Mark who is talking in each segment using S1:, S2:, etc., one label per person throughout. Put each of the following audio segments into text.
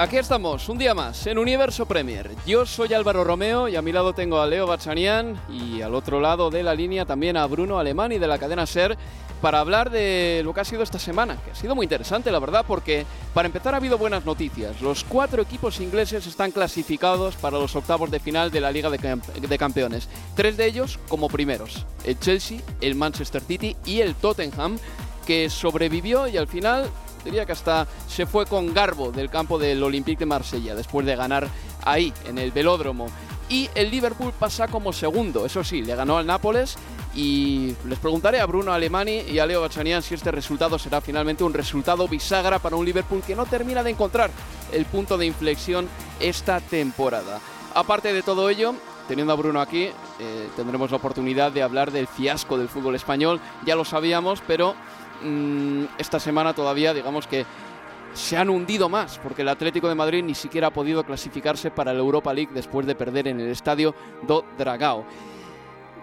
S1: Aquí estamos, un día más, en Universo Premier. Yo soy Álvaro Romeo y a mi lado tengo a Leo Bachanian y al otro lado de la línea también a Bruno Alemán y de la cadena SER para hablar de lo que ha sido esta semana, que ha sido muy interesante la verdad porque para empezar ha habido buenas noticias. Los cuatro equipos ingleses están clasificados para los octavos de final de la Liga de, de Campeones. Tres de ellos como primeros, el Chelsea, el Manchester City y el Tottenham que sobrevivió y al final diría que hasta se fue con garbo del campo del Olympique de Marsella después de ganar ahí, en el velódromo. Y el Liverpool pasa como segundo, eso sí, le ganó al Nápoles y les preguntaré a Bruno Alemani y a Leo Bachanian si este resultado será finalmente un resultado bisagra para un Liverpool que no termina de encontrar el punto de inflexión esta temporada. Aparte de todo ello, teniendo a Bruno aquí, eh, tendremos la oportunidad de hablar del fiasco del fútbol español. Ya lo sabíamos, pero Mm, esta semana todavía, digamos que se han hundido más, porque el Atlético de Madrid ni siquiera ha podido clasificarse para la Europa League después de perder en el estadio do Dragao.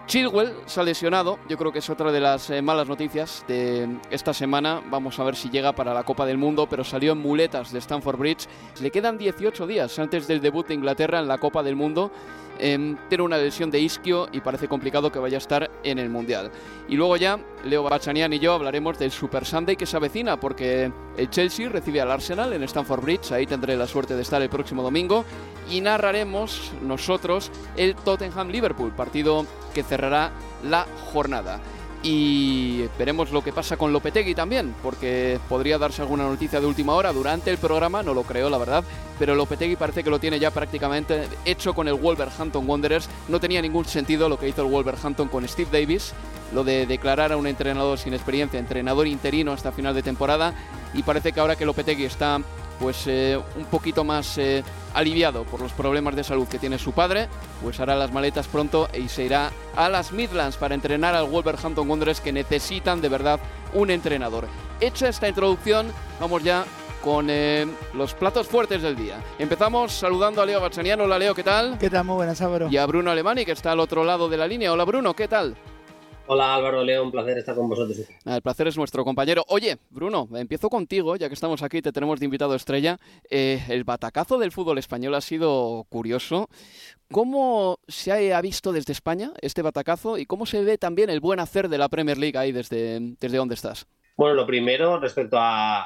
S1: Chilwell se ha lesionado, yo creo que es otra de las eh, malas noticias de esta semana. Vamos a ver si llega para la Copa del Mundo, pero salió en muletas de Stamford Bridge. Le quedan 18 días antes del debut de Inglaterra en la Copa del Mundo Em, tiene una lesión de isquio y parece complicado que vaya a estar en el Mundial. Y luego ya, Leo Bachanian y yo hablaremos del Super Sunday que se avecina, porque el Chelsea recibe al Arsenal en Stamford Bridge, ahí tendré la suerte de estar el próximo domingo, y narraremos nosotros el Tottenham-Liverpool, partido que cerrará la jornada y veremos lo que pasa con Lopetegui también, porque podría darse alguna noticia de última hora durante el programa, no lo creo la verdad, pero Lopetegui parece que lo tiene ya prácticamente hecho con el Wolverhampton Wanderers. No tenía ningún sentido lo que hizo el Wolverhampton con Steve Davis, lo de declarar a un entrenador sin experiencia, entrenador interino hasta final de temporada, y parece que ahora que Lopetegui está pues eh, un poquito más eh, aliviado por los problemas de salud que tiene su padre, pues hará las maletas pronto y se irá a las Midlands para entrenar al Wolverhampton Wanderers que necesitan de verdad un entrenador. Hecha esta introducción, vamos ya con eh, los platos fuertes del día. Empezamos saludando a Leo Bachaniano. Hola Leo, ¿qué tal?
S2: ¿Qué tal? Muy buenas, Álvaro.
S1: Y a Bruno Alemani, que está al otro lado de la línea. Hola Bruno, ¿qué tal?
S3: Hola Álvaro Leo, un placer estar con vosotros.
S1: El placer es nuestro compañero. Oye, Bruno, empiezo contigo, ya que estamos aquí, te tenemos de invitado estrella. Eh, el batacazo del fútbol español ha sido curioso. ¿Cómo se ha visto desde España este batacazo y cómo se ve también el buen hacer de la Premier League ahí desde, desde donde estás?
S3: Bueno, lo primero, respecto al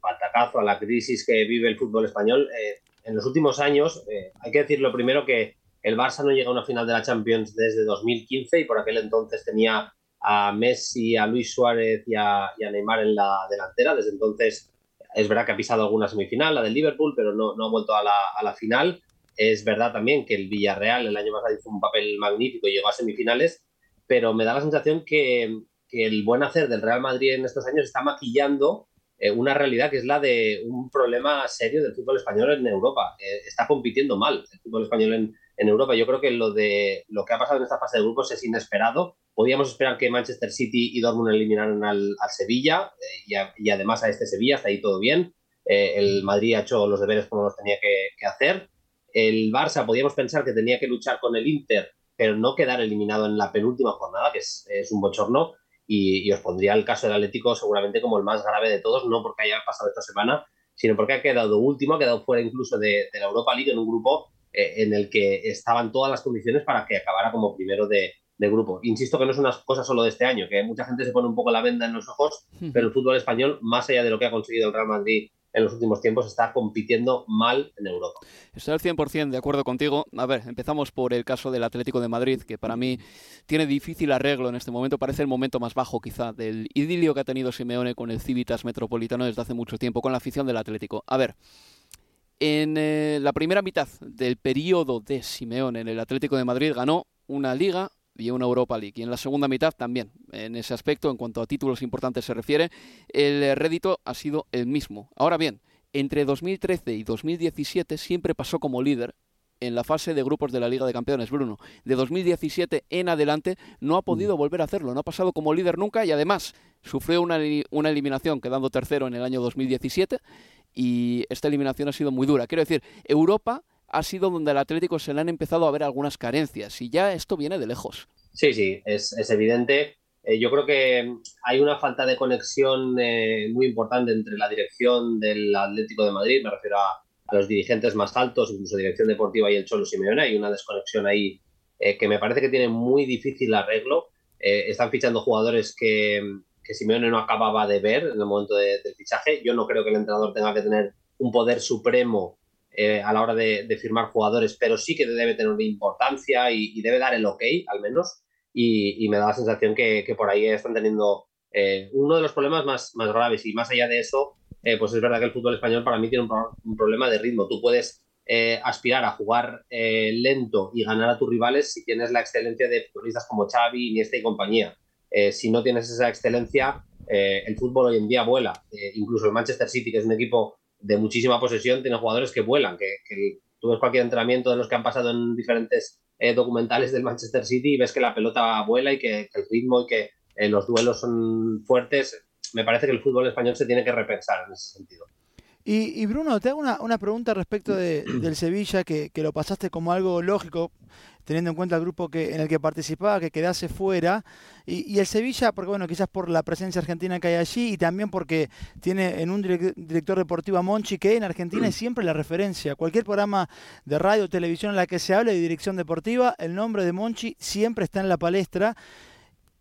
S3: batacazo, a la crisis que vive el fútbol español, eh, en los últimos años, eh, hay que decir lo primero que el Barça no llega a una final de la Champions desde 2015 y por aquel entonces tenía a Messi, a Luis Suárez y a, Neymar en la delantera. Desde entonces es verdad que ha pisado alguna semifinal, la del Liverpool, pero no, no ha vuelto a la, final. Es verdad también que el Villarreal el año pasado hizo un papel magnífico y llegó a semifinales, pero me da la sensación que, el buen hacer del Real Madrid en estos años está maquillando eh, una realidad que es la de un problema serio del fútbol español en Europa. Eh, está compitiendo mal el fútbol español en, en Europa. Yo creo que lo de lo que ha pasado en esta fase de grupos es inesperado. Podíamos esperar que Manchester City y Dortmund eliminaran al, Sevilla eh, y, además a este Sevilla, hasta ahí todo bien. Eh, el Madrid ha hecho los deberes como los tenía que, hacer. El Barça podíamos pensar que tenía que luchar con el Inter, pero no quedar eliminado en la penúltima jornada, que es, un bochorno. Y, os pondría el caso del Atlético seguramente como el más grave de todos, no porque haya pasado esta semana, sino porque ha quedado último, ha quedado fuera incluso de, de la Europa League en un grupo en el que estaban todas las condiciones para que acabara como primero de, grupo. Insisto que no es una cosa solo de este año, que mucha gente se pone un poco la venda en los ojos, pero el fútbol español, más allá de lo que ha conseguido el Real Madrid en los últimos tiempos está compitiendo mal en Europa.
S1: Estoy al 100% de acuerdo contigo. A ver, empezamos por el caso del Atlético de Madrid, que para mí tiene difícil arreglo en este momento. Parece el momento más bajo quizá del idilio que ha tenido Simeone con el Civitas Metropolitano desde hace mucho tiempo, con la afición del Atlético. A ver, en eh, la primera mitad del periodo de Simeone en el Atlético de Madrid ganó una liga, y una Europa League. Y en la segunda mitad también, en ese aspecto, en cuanto a títulos importantes se refiere, el rédito ha sido el mismo. Ahora bien, entre 2013 y 2017 siempre pasó como líder en la fase de grupos de la Liga de Campeones, Bruno. De 2017 en adelante no ha podido mm. volver a hacerlo, no ha pasado como líder nunca y además sufrió una, una eliminación quedando tercero en el año 2017 y esta eliminación ha sido muy dura. Quiero decir, Europa ha sido donde el Atlético se le han empezado a ver algunas carencias y ya esto viene de lejos.
S3: Sí, sí, es, evidente. Eh, yo creo que hay una falta de conexión eh, muy importante entre la dirección del Atlético de Madrid, me refiero a, los dirigentes más altos, incluso dirección deportiva y el Cholo Simeone. Hay una desconexión ahí eh, que me parece que tiene muy difícil arreglo. están fichando jugadores que, que, Simeone no acababa de ver en el momento del fichaje. Yo no creo que el entrenador tenga que tener un poder supremo eh, a la hora de, firmar jugadores, pero sí que debe tener importancia y, debe dar el ok, al menos. Y, me da la sensación que, por ahí están teniendo eh, uno de los problemas más, más graves. Y más allá de eso, eh, pues es verdad que el fútbol español para mí tiene un, problema de ritmo. Tú puedes aspirar a jugar lento y ganar a tus rivales si tienes la excelencia de futbolistas como Xavi, Iniesta y compañía. Si no tienes esa excelencia, el fútbol hoy en día vuela. incluso el Manchester City, que es un equipo de muchísima posesión, tiene jugadores que vuelan, que, tú ves cualquier entrenamiento de los que han pasado en diferentes eh, documentales del Manchester City y ves que la pelota vuela y que, el ritmo y que eh, los duelos son fuertes. Me parece que el fútbol español se tiene que repensar en ese sentido.
S2: Y, Bruno, te hago una, pregunta respecto del Sevilla, que, que, lo pasaste como algo lógico, teniendo en cuenta el grupo que, en el que participaba, que quedase fuera. Y, el Sevilla, porque bueno, quizás por la presencia argentina que hay allí y también porque tiene en un director deportivo a Monchi, que en Argentina es siempre la referencia. Cualquier programa de radio o televisión en la que se hable de dirección deportiva, el nombre de Monchi siempre está en la palestra.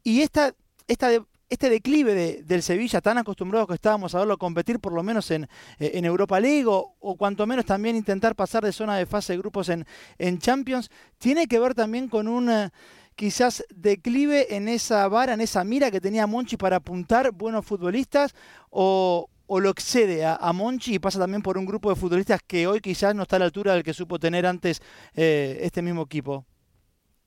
S2: Y esta, esta, este declive del Sevilla, tan acostumbrados que estábamos a verlo competir por lo menos en, eh, Europa League o, cuanto menos también intentar pasar de zona de fase de grupos en, Champions, tiene que ver también con un eh, quizás declive en esa vara, en esa mira que tenía Monchi para apuntar buenos futbolistas o, lo excede a, Monchi y pasa también por un grupo de futbolistas que hoy quizás no está a la altura del que supo tener antes eh, este mismo equipo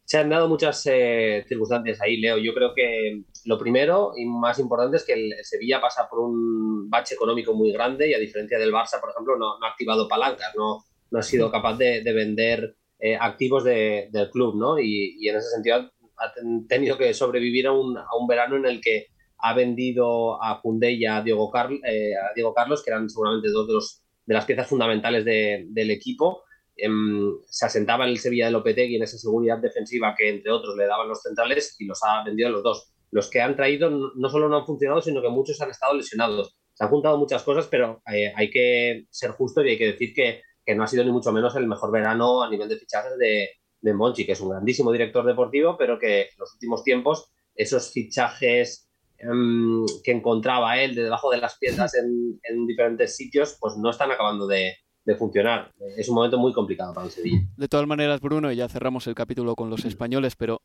S3: se han dado muchas circunstancias ahí, Leo. Yo creo que lo primero y más importante es que el Sevilla pasa por un bache económico muy grande y a diferencia del Barça, por ejemplo, no, ha activado palancas, no, no ha sido capaz de, vender eh, activos del club, ¿no? Y, en ese sentido ha tenido que sobrevivir a un, verano en el que ha vendido a Cundé y a Diego, eh, a Diego Carlos, que eran seguramente dos de, los, de las piezas fundamentales del equipo, Em, se asentaba en el Sevilla de Lopetegui en esa seguridad defensiva que entre otros le daban los centrales y los ha vendido los dos. Los que han traído no solo no han funcionado, sino que muchos han estado lesionados. Se han juntado muchas cosas, pero eh, hay que ser justo y hay que decir que, no ha sido ni mucho menos el mejor verano a nivel de fichajes de, Monchi, que es un grandísimo director deportivo, pero que en los últimos tiempos esos fichajes em, que encontraba él de debajo de las piedras en, en diferentes sitios, pues no están acabando de funcionar. Es un momento muy complicado para el Sevilla.
S1: De todas maneras, Bruno, y ya cerramos el capítulo con los españoles, pero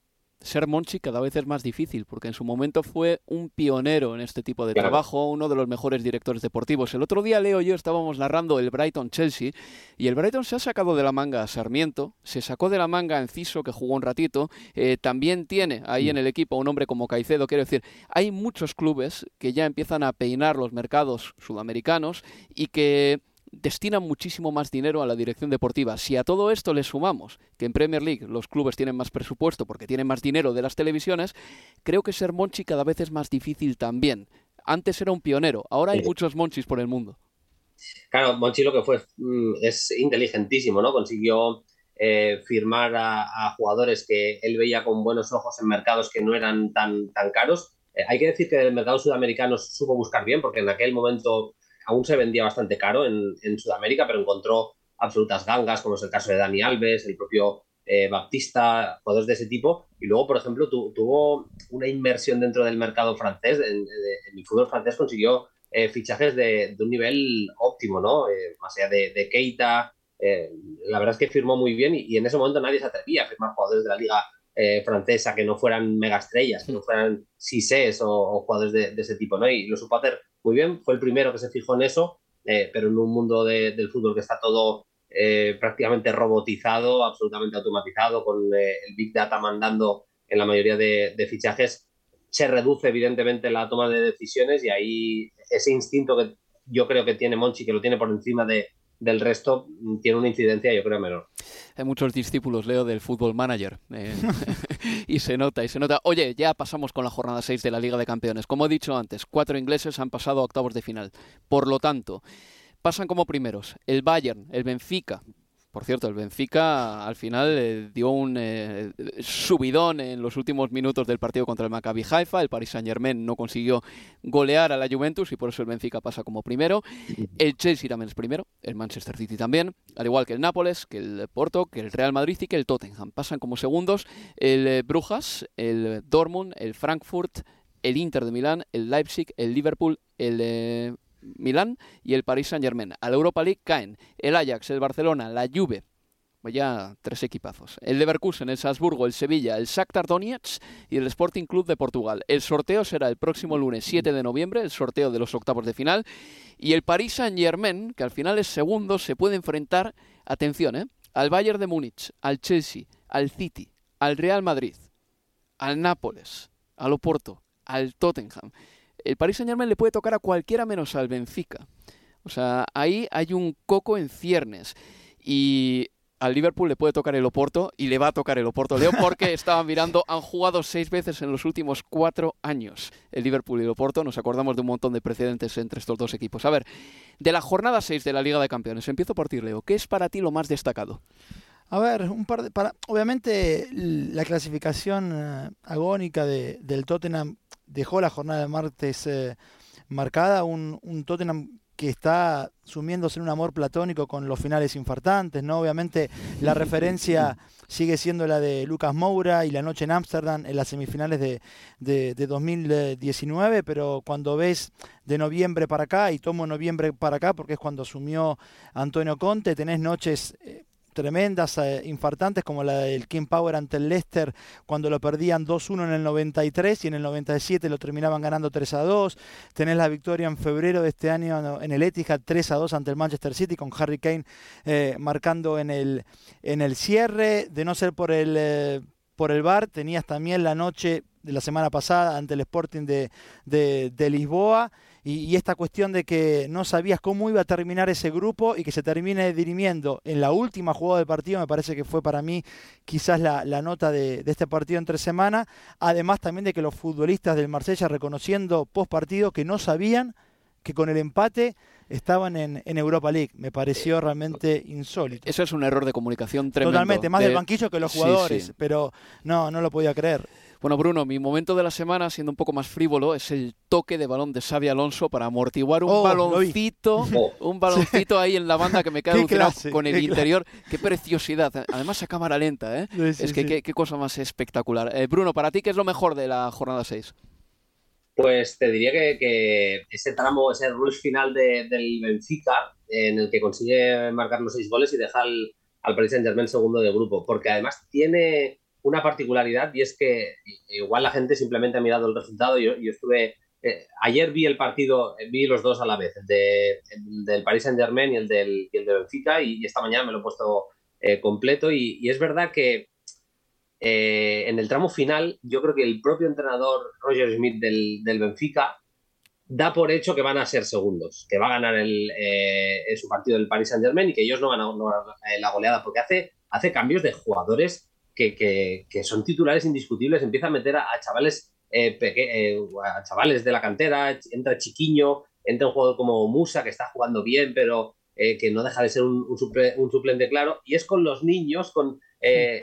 S1: ser Monchi cada vez es más difícil, porque en su momento fue un pionero en este tipo de trabajo, uno de los mejores directores deportivos. El otro día Leo y yo estábamos narrando el Brighton Chelsea, y el Brighton se ha sacado de la manga a Sarmiento, se sacó de la manga a Enciso, que jugó un ratito, eh, también tiene ahí mm. en el equipo un hombre como Caicedo, quiero decir, hay muchos clubes que ya empiezan a peinar los mercados sudamericanos y que destinan muchísimo más dinero a la dirección deportiva. Si a todo esto le sumamos que en Premier League los clubes tienen más presupuesto porque tienen más dinero de las televisiones, creo que ser Monchi cada vez es más difícil también. Antes era un pionero, ahora hay muchos Monchis por el mundo.
S3: Claro, Monchi lo que fue mm, es inteligentísimo, ¿no? Consiguió eh, firmar a, jugadores que él veía con buenos ojos en mercados que no eran tan, tan caros. Eh, hay que decir que el mercado sudamericano supo buscar bien, porque en aquel momento aún se vendía bastante caro en, Sudamérica, pero encontró absolutas gangas, como es el caso de Dani Alves, el propio eh, Baptista, jugadores de ese tipo. Y luego, por ejemplo, tuvo una inversión dentro del mercado francés, en, el fútbol francés consiguió eh, fichajes de, un nivel óptimo, ¿no? Eh, más allá de, Keita, la verdad es que firmó muy bien y, en ese momento nadie se atrevía a firmar jugadores de la liga francesa que no fueran mega estrellas, que no fueran Sisés o, o jugadores de, ese tipo, ¿no? Y lo supo hacer muy bien, fue el primero que se fijó en eso, pero en un mundo del fútbol que está todo eh, prácticamente robotizado, absolutamente automatizado, con eh, el Big Data mandando en la mayoría de, fichajes, se reduce evidentemente la toma de decisiones y ahí ese instinto que yo creo que tiene Monchi, que lo tiene por encima de, del resto, mm, tiene una incidencia yo creo menor.
S1: Hay muchos discípulos, Leo, del Fútbol Manager. Eh, y se nota, y se nota. Oye, ya pasamos con la jornada 6 de la Liga de Campeones. Como he dicho antes, cuatro ingleses han pasado a octavos de final. Por lo tanto, pasan como primeros el Bayern, el Benfica. Por cierto, el Benfica al final eh, dio un eh, subidón en los últimos minutos del partido contra el Maccabi Haifa. El Paris Saint-Germain no consiguió golear a la Juventus y por eso el Benfica pasa como primero. El Chelsea también es primero, el Manchester City también, al igual que el Nápoles, que el Porto, que el Real Madrid y que el Tottenham. Pasan como segundos el eh, Brujas, el Dortmund, el Frankfurt, el Inter de Milán, el Leipzig, el Liverpool, el Milán y el Paris Saint-Germain. A la Europa League caen el Ajax, el Barcelona, la Juve, pues ya tres equipazos. El Leverkusen, el Salzburgo, el Sevilla, el Shakhtar Donetsk y el Sporting Club de Portugal. El sorteo será el próximo lunes 7 de noviembre, el sorteo de los octavos de final. Y el Paris Saint-Germain, que al final es segundo, se puede enfrentar, atención, ¿eh? al Bayern de Múnich, al Chelsea, al City, al Real Madrid, al Nápoles, al Oporto, al Tottenham el Paris Saint Germain le puede tocar a cualquiera menos al Benfica. O sea, ahí hay un coco en ciernes. Y al Liverpool le puede tocar el Oporto y le va a tocar el Oporto, Leo, porque estaban mirando, han jugado seis veces en los últimos cuatro años el Liverpool y el Oporto. Nos acordamos de un montón de precedentes entre estos dos equipos. A ver, de la jornada 6 de la Liga de Campeones, empiezo por ti, Leo. ¿Qué es para ti lo más destacado?
S2: A ver, un par de, para, obviamente la clasificación eh, agónica de, del Tottenham dejó la jornada de martes eh, marcada, un, un, Tottenham que está sumiéndose en un amor platónico con los finales infartantes, ¿no? Obviamente la referencia sigue siendo la de Lucas Moura y la noche en Ámsterdam en las semifinales de, de, de, 2019, pero cuando ves de noviembre para acá, y tomo noviembre para acá porque es cuando asumió Antonio Conte, tenés noches... Eh, tremendas, eh, infartantes, como la del King Power ante el Leicester cuando lo perdían 2-1 en el 93 y en el 97 lo terminaban ganando 3-2. Tenés la victoria en febrero de este año en el Etihad 3-2 ante el Manchester City con Harry Kane eh, marcando en el, en el cierre. De no ser por el, eh, por el bar, tenías también la noche de la semana pasada ante el Sporting de, de, de Lisboa y, esta cuestión de que no sabías cómo iba a terminar ese grupo y que se termine dirimiendo en la última jugada del partido, me parece que fue para mí quizás la, nota de, este partido entre semana, además también de que los futbolistas del Marsella reconociendo post partido que no sabían que con el empate estaban en, Europa League. Me pareció realmente insólito.
S1: Eso es un error de comunicación tremendo.
S2: Totalmente, más del banquillo que los jugadores, pero no, no lo podía creer.
S1: Bueno, Bruno, mi momento de la semana, siendo un poco más frívolo, es el toque de balón de Xavi Alonso para amortiguar un oh, baloncito, un baloncito ahí en la banda que me queda con el interior. Qué preciosidad. Además a cámara lenta, ¿eh? es que qué, cosa más espectacular. Eh, Bruno, para ti, ¿qué es lo mejor de la jornada 6?
S3: Pues te diría que, ese tramo, ese rush final del Benfica, en el que consigue marcar los seis goles y deja al, al Paris Saint-Germain segundo de grupo, porque además tiene una particularidad y es que igual la gente simplemente ha mirado el resultado. Yo, estuve. Eh, ayer vi el partido, vi los dos a la vez, el, del Paris Saint Germain y el del, el de Benfica, y, esta mañana me lo he puesto eh, completo. Y, es verdad que eh, en el tramo final, yo creo que el propio entrenador Roger Smith del, del Benfica da por hecho que van a ser segundos, que va a ganar el, su partido del Paris Saint Germain y que ellos no van a, no la goleada, porque hace, hace cambios de jugadores que, son titulares indiscutibles, empieza a meter a, chavales eh, eh, a chavales de la cantera, entra Chiquiño, entra un jugador como Musa, que está jugando bien, pero eh, que no deja de ser un, suplente claro, y es con los niños, con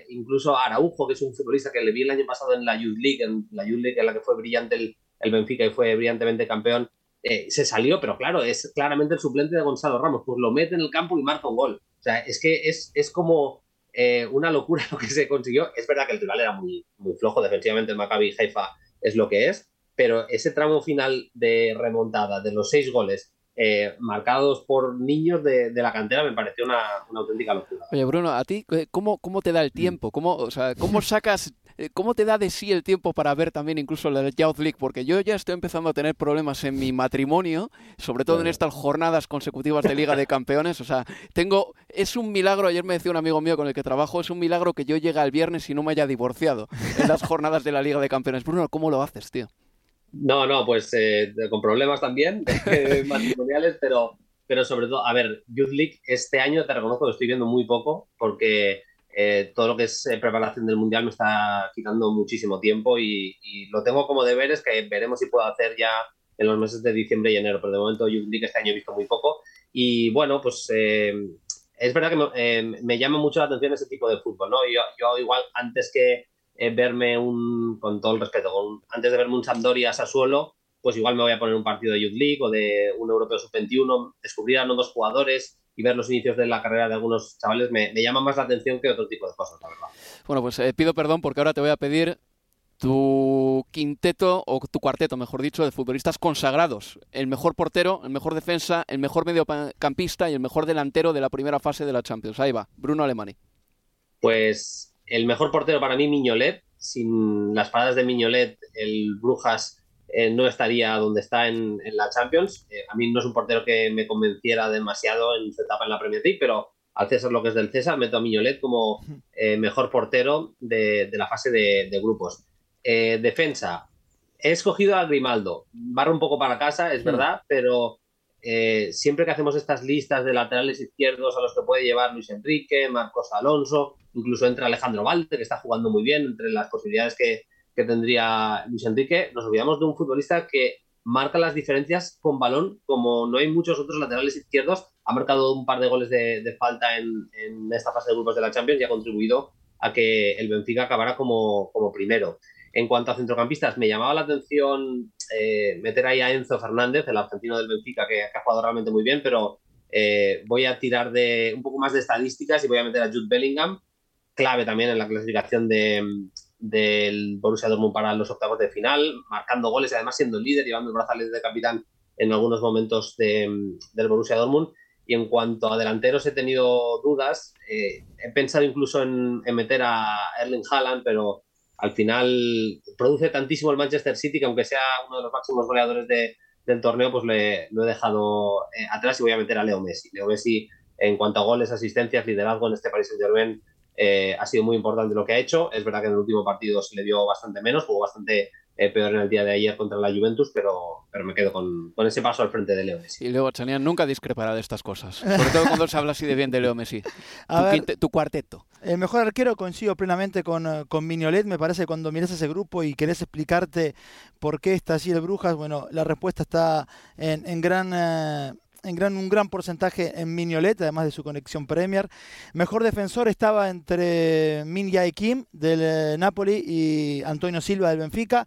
S3: incluso Araujo, que es un futbolista que le vi el año pasado en la Youth League, en la Youth League en la que fue brillante el, Benfica y fue brillantemente campeón, se salió, pero claro, es claramente el suplente de Gonzalo Ramos, pues lo mete en el campo y marca un gol. O sea, es que es, es como eh, una locura lo que se consiguió. Es verdad que el rival era muy, muy flojo, defensivamente el Maccabi Haifa es lo que es, pero ese tramo final de remontada de los seis goles eh, marcados por niños de, la cantera me pareció una, auténtica locura.
S1: Oye, Bruno, ¿a ti cómo, cómo te da el tiempo? ¿Cómo, o sea, ¿Cómo sacas eh, ¿Cómo te da de sí el tiempo para ver también incluso la Youth League? Porque yo ya estoy empezando a tener problemas en mi matrimonio, sobre todo en estas jornadas consecutivas de Liga de Campeones. O sea, tengo. Es un milagro, ayer me decía un amigo mío con el que trabajo, es un milagro que yo llegue el viernes y no me haya divorciado en las jornadas de la Liga de Campeones. Bruno, ¿cómo lo haces, tío?
S3: No, no, pues eh, con problemas también matrimoniales, pero, pero sobre todo, a ver, Youth League este año te reconozco que estoy viendo muy poco porque eh, todo lo que es eh, preparación del Mundial me está quitando muchísimo tiempo y, lo tengo como deberes que veremos si puedo hacer ya en los meses de diciembre y enero, pero de momento Youth League este año he visto muy poco. Y bueno, pues es verdad que me, llama mucho la atención ese tipo de fútbol, ¿no? Yo, yo igual antes que verme un, con todo el respeto, antes de verme un Sampdoria Sassuolo, pues igual me voy a poner un partido de Youth League o de un Europeo Sub-21, descubrir a nuevos jugadores y ver los inicios de la carrera de algunos chavales me, me llama más la atención que otro tipo de cosas, la verdad.
S1: Bueno, pues eh, pido perdón porque ahora te voy a pedir tu quinteto o tu cuarteto, mejor dicho, de futbolistas consagrados. El mejor portero, el mejor defensa, el mejor mediocampista y el mejor delantero de la primera fase de la Champions. Ahí va, Bruno Alemani.
S3: Pues el mejor portero para mí, Miñolet. Sin las paradas de Miñolet, el Brujas eh, no estaría donde está en, la Champions. Eh, a mí no es un portero que me convenciera demasiado en su etapa en la Premier League, pero al César lo que es del César, meto a Miñolet como eh, mejor portero de, la fase de, grupos. defensa, he escogido a Grimaldo. Barra un poco para casa, es verdad, pero siempre que hacemos estas listas de laterales izquierdos a los que puede llevar Luis Enrique, Marcos Alonso, Incluso entra Alejandro Valde, que está jugando muy bien, entre las posibilidades que, tendría Luis Enrique. Nos olvidamos de un futbolista que marca las diferencias con balón, como no hay muchos otros laterales izquierdos. Ha marcado un par de goles de, falta en, esta fase de grupos de la Champions y ha contribuido a que el Benfica acabara como, como primero. En cuanto a centrocampistas, me llamaba la atención eh, meter ahí a Enzo Fernández, el argentino del Benfica, que, ha jugado realmente muy bien, pero eh, voy a tirar de un poco más de estadísticas y voy a meter a Jude Bellingham, clave también en la clasificación de, del Borussia Dortmund para los octavos de final, marcando goles y además siendo líder, llevando el brazalete de capitán en algunos momentos del Borussia Dortmund. Y en cuanto a delanteros he tenido dudas, eh, he pensado incluso en, meter a Erling Haaland, pero al final produce tantísimo el Manchester City que aunque sea uno de los máximos goleadores del torneo, pues le, lo he dejado eh, atrás y voy a meter a Leo Messi. Leo Messi en cuanto a goles, asistencias, liderazgo en este Paris Saint-Germain eh, ha sido muy importante lo que ha hecho. Es verdad que en el último partido se le dio bastante menos, jugó bastante eh, peor en el día de ayer contra la Juventus, pero, pero me quedo con, con ese paso al frente de Leo Messi.
S1: Y Leo Bachanian nunca discrepará de estas cosas, sobre todo cuando se habla así de bien de Leo Messi. tu, cuarteto.
S2: El mejor arquero coincido plenamente con, eh, con Mignolet, me parece cuando miras ese grupo y querés explicarte por qué está así el Brujas, bueno, la respuesta está en, en gran en gran, un gran porcentaje en Mignolet, además de su conexión Premier. Mejor defensor estaba entre Min Jae Kim del eh, Napoli y Antonio Silva del Benfica.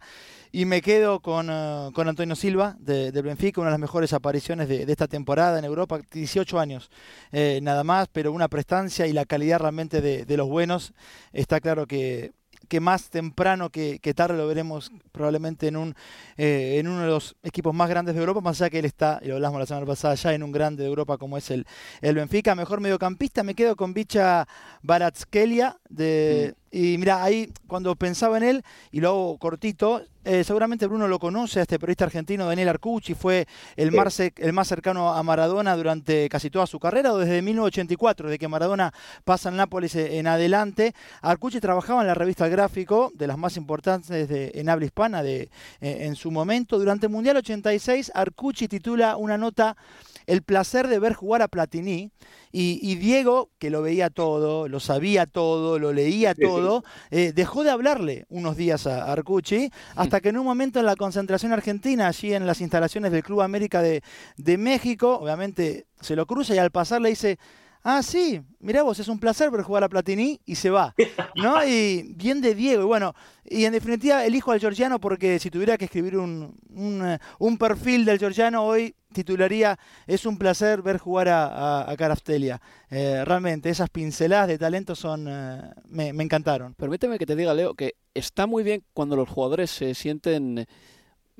S2: Y me quedo con, eh, Antonio Silva del Benfica, una de las mejores apariciones de, esta temporada en Europa, 18 años eh, nada más, pero una prestancia y la calidad realmente de, de los buenos. Está claro que que más temprano que, tarde lo veremos probablemente en un eh, en uno de los equipos más grandes de Europa, más allá que él está, y lo hablamos la semana pasada, ya en un grande de Europa como es el, el Benfica. Mejor mediocampista, me quedo con Bicha Baratskelia de. Y mira, ahí cuando pensaba en él, y luego cortito, eh, seguramente Bruno lo conoce, a este periodista argentino Daniel Arcucci, fue el, más, el más cercano a Maradona durante casi toda su carrera, o desde 1984, de que Maradona pasa al Nápoles en adelante. Arcucci trabajaba en la revista El Gráfico, de las más importantes de, en habla hispana de, eh, en su momento. Durante el Mundial 86, Arcucci titula una nota el placer de ver jugar a Platini y, Diego, que lo veía todo, lo sabía todo, lo leía todo, eh, dejó de hablarle unos días a Arcucci, hasta que en un momento en la concentración argentina, allí en las instalaciones del Club América de, de México, obviamente se lo cruza y al pasar le dice, Ah, sí, mirá vos, es un placer ver jugar a Platini y se va, ¿no? Y bien de Diego, y bueno, y en definitiva elijo al georgiano porque si tuviera que escribir un, un, perfil del georgiano hoy titularía Es un placer ver jugar a, a, Caraftelia. Eh, realmente, esas pinceladas de talento son eh, me, me encantaron.
S1: Permíteme que te diga, Leo, que está muy bien cuando los jugadores se sienten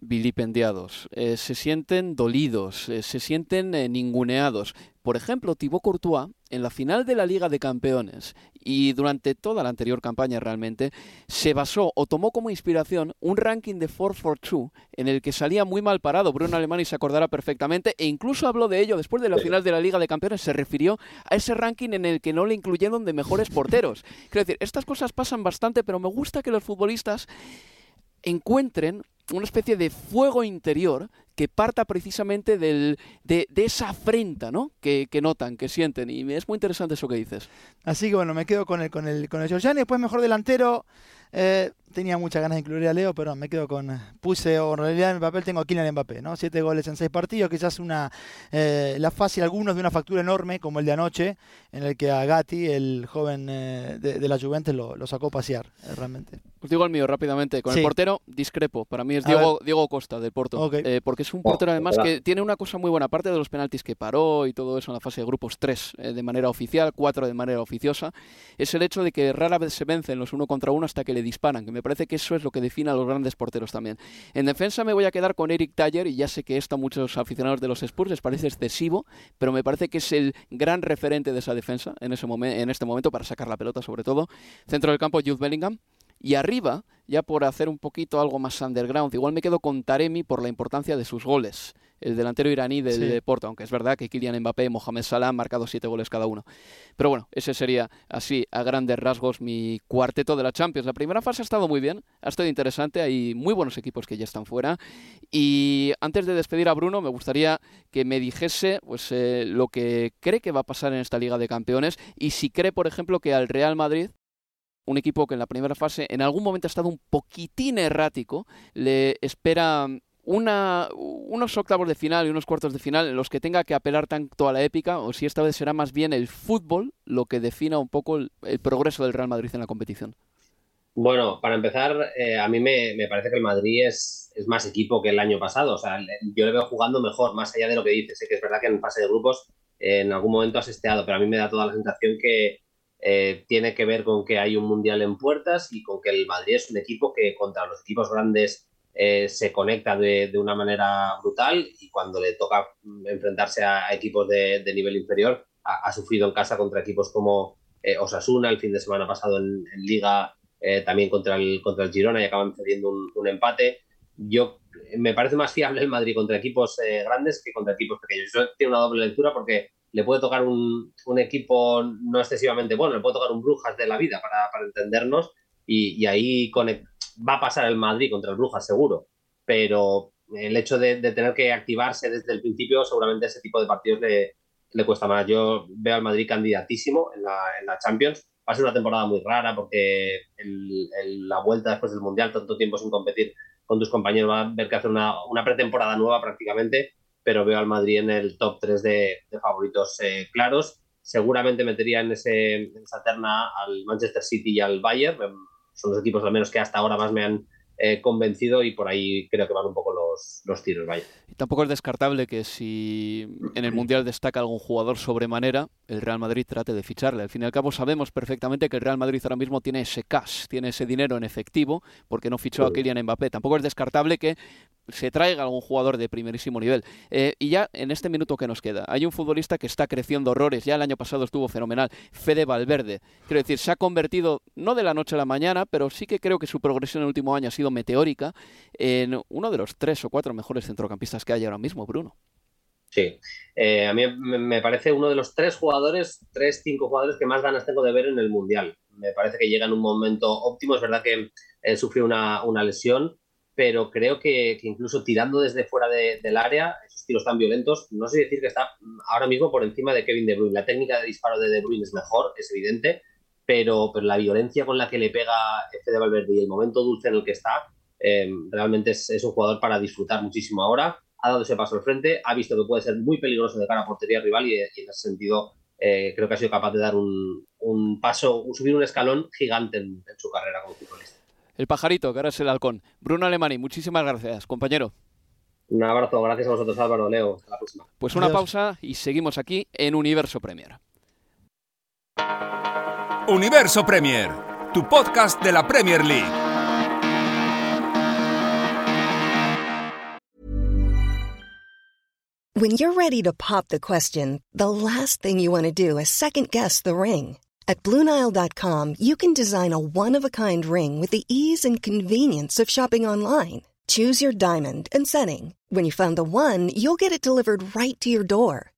S1: vilipendiados, eh, se sienten dolidos, eh, se sienten eh, ninguneados. Por ejemplo, Thibaut Courtois, en la final de la Liga de Campeones y durante toda la anterior campaña realmente, se basó o tomó como inspiración un ranking de 442 en el que salía muy mal parado. Bruno Alemán y se acordará perfectamente e incluso habló de ello después de la final de la Liga de Campeones. Se refirió a ese ranking en el que no le incluyeron de mejores porteros. Quiero decir, estas cosas pasan bastante, pero me gusta que los futbolistas encuentren una especie de fuego interior que parta precisamente del, de, esa afrenta ¿no? Que, que, notan, que sienten. Y es muy interesante eso que dices.
S2: Así que bueno, me quedo con el, con el, con el Giorgiani. Después mejor delantero. Eh, tenía muchas ganas de incluir a Leo, pero me quedo con. Puse, o en realidad en el papel tengo a Kylian Mbappé, ¿no? Siete goles en seis partidos, quizás una. Eh, la fácil, algunos de una factura enorme, como el de anoche, en el que a Gatti, el joven eh, de, la Juventus, lo, sacó a pasear, eh, realmente.
S1: Os digo el mío rápidamente. Con el portero, discrepo. Para mí es Diego, Diego Costa, del Porto. porque es un portero, además, que tiene una cosa muy buena. Aparte de los penaltis que paró y todo eso en la fase de grupos, tres de manera oficial, cuatro de manera oficiosa, es el hecho de que rara vez se vencen los uno contra uno hasta que le disparan. Que me parece que eso es lo que define a los grandes porteros también. En defensa me voy a quedar con Eric Taller y ya sé que esto a muchos aficionados de los Spurs les parece excesivo, pero me parece que es el gran referente de esa defensa en, ese en este momento para sacar la pelota sobre todo. Centro del campo, Jude Bellingham. Y arriba, ya por hacer un poquito algo más underground, igual me quedo con Taremi por la importancia de sus goles el delantero iraní del Porto, aunque es verdad que Kylian Mbappé y Mohamed Salah han marcado siete goles cada uno. Pero bueno, ese sería así, a grandes rasgos, mi cuarteto de la Champions. La primera fase ha estado muy bien, ha estado interesante, hay muy buenos equipos que ya están fuera. Y antes de despedir a Bruno, me gustaría que me dijese pues, eh, lo que cree que va a pasar en esta Liga de Campeones y si cree, por ejemplo, que al Real Madrid un equipo que en la primera fase en algún momento ha estado un poquitín errático, le espera una, unos octavos de final y unos cuartos de final en los que tenga que apelar tanto a la épica o si esta vez será más bien el fútbol lo que defina un poco el, progreso del Real Madrid en la competición.
S3: Bueno, para empezar, eh, a mí me, parece que el Madrid es, es, más equipo que el año pasado. O sea, yo le veo jugando mejor, más allá de lo que dices. Sé que es verdad que en fase de grupos eh, en algún momento has esteado, pero a mí me da toda la sensación que eh, tiene que ver con que hay un mundial en puertas y con que el Madrid es un equipo que contra los equipos grandes eh, se conecta de, una manera brutal y cuando le toca enfrentarse a, equipos de, nivel inferior, ha, sufrido en casa contra equipos como eh, Osasuna el fin de semana pasado en, Liga, eh, también contra el, contra el Girona y acaban cediendo un, empate. Yo me parece más fiable el Madrid contra equipos grandes que contra equipos pequeños. Eso tiene una doble lectura porque le puede tocar un, equipo no excesivamente bueno, le puede tocar un Brujas de la vida para, para entendernos y, y ahí va a pasar el Madrid contra el Brujas seguro, pero el hecho de, tener que activarse desde el principio, seguramente ese tipo de partidos le, le cuesta más. Yo veo al Madrid candidatísimo en la, en la Champions. Va a ser una temporada muy rara porque la vuelta después del Mundial, tanto tiempo sin competir con tus compañeros, va a haber que hacer una, una pretemporada nueva prácticamente, pero veo al Madrid en el top 3 de, favoritos eh, claros. Seguramente metería en, ese, en esa terna al Manchester City y al Bayern son los equipos al menos que hasta ahora más me han eh, convencido y por ahí creo que van un poco los, los tiros. Vaya.
S1: Y tampoco es descartable que si en el Mundial destaca algún jugador sobremanera, el Real Madrid trate de ficharle. Al fin y al cabo sabemos perfectamente que el Real Madrid ahora mismo tiene ese cash, tiene ese dinero en efectivo, porque no fichó a Kylian Mbappé. Tampoco es descartable que se traiga algún jugador de primerísimo nivel. Eh, y ya en este minuto que nos queda, hay un futbolista que está creciendo horrores, ya el año pasado estuvo fenomenal, Fede Valverde. Quiero decir, se ha convertido, no de la noche a la mañana, pero sí que creo que su progresión en el último año ha sido meteórica en uno de los tres o cuatro mejores centrocampistas que hay ahora mismo, Bruno.
S3: Sí, eh, a mí me parece uno de los tres jugadores, tres, cinco jugadores que más ganas tengo de ver en el Mundial. Me parece que llega en un momento óptimo. Es verdad que sufrió una, una lesión, pero creo que, incluso tirando desde fuera del área, esos tiros tan violentos, no sé decir que está ahora mismo por encima de Kevin De Bruyne. La técnica de disparo de De Bruyne es mejor, es evidente, pero, pero la violencia con la que le pega de Valverde y el momento dulce en el que está, eh, realmente es, un jugador para disfrutar muchísimo ahora. Ha dado ese paso al frente, ha visto que puede ser muy peligroso de cara a portería rival y, en ese sentido eh, creo que ha sido capaz de dar un, un paso, subir un escalón gigante en, su carrera como futbolista.
S1: El pajarito, que ahora es el halcón. Bruno Alemani, muchísimas gracias, compañero.
S3: Un abrazo, gracias a vosotros Álvaro, Leo, hasta la próxima.
S1: Pues una pausa y seguimos aquí en Universo Premier.
S4: Universo Premier, tu podcast de la Premier League.
S5: When you're ready to pop the question, the last thing you want to do is second guess the ring. At BlueNile.com, you can design a one-of-a-kind ring with the ease and convenience of shopping online. Choose your diamond and setting. When you find the one, you'll get it delivered right to your door.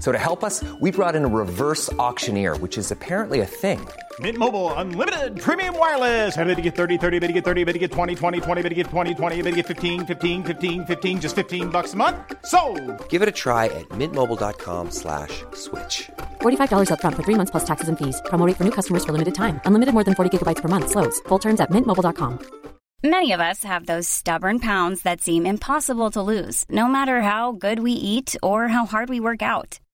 S6: So to help us, we brought in a reverse auctioneer, which is apparently a thing.
S7: Mint Mobile unlimited premium wireless. Ready to get 30, 30, bit to get 30, bit to get 20, 20, 20, bit to get 20, 20, bit to get 15, 15, 15, 15 just 15 bucks a month. So,
S6: Give it a try at mintmobile.com/switch. slash
S8: $45 up front for 3 months plus taxes and fees. Promo for new customers for limited time. Unlimited more than 40 gigabytes per month slows. Full terms at mintmobile.com.
S9: Many of us have those stubborn pounds that seem impossible to lose, no matter how good we eat or how hard we work out.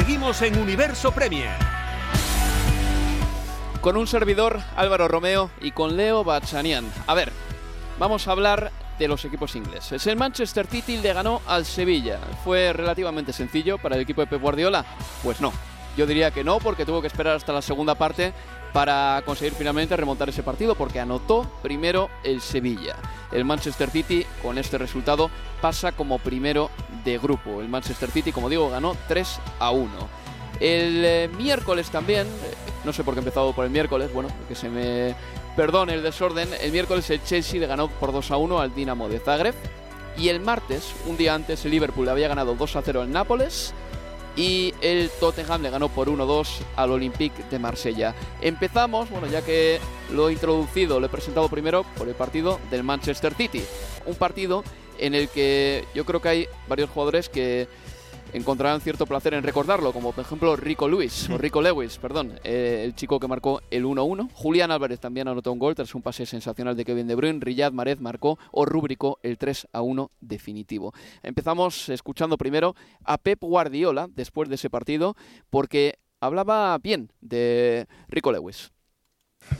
S4: Seguimos en Universo Premier.
S1: Con un servidor, Álvaro Romeo, y con Leo Bachanian. A ver, vamos a hablar de los equipos ingleses. El Manchester City le ganó al Sevilla. ¿Fue relativamente sencillo para el equipo de Pep Guardiola? Pues no. Yo diría que no, porque tuvo que esperar hasta la segunda parte para conseguir finalmente remontar ese partido, porque anotó primero el Sevilla. El Manchester City, con este resultado, pasa como primero de grupo. El Manchester City, como digo, ganó 3 a 1. El eh, miércoles también, eh, no sé por qué he empezado por el miércoles, bueno, que se me perdone el desorden, el miércoles el Chelsea le ganó por 2 a 1 al Dinamo de Zagreb. Y el martes, un día antes, el Liverpool le había ganado 2 a 0 al Nápoles y el Tottenham le ganó por 1-2 al Olympique de Marsella. Empezamos, bueno, ya que lo he introducido, lo he presentado primero por el partido del Manchester City. Un partido en el que yo creo que hay varios jugadores que encontrarán cierto placer en recordarlo, como por ejemplo Rico Lewis, o Rico Lewis, perdón, eh, el chico que marcó el 1-1. Julián Álvarez también anotó un gol tras un pase sensacional de Kevin De Bruyne. Riyad Mahrez marcó o rubricó el 3-1 definitivo. Empezamos escuchando primero a Pep Guardiola después de ese partido, porque hablaba bien de Rico Lewis.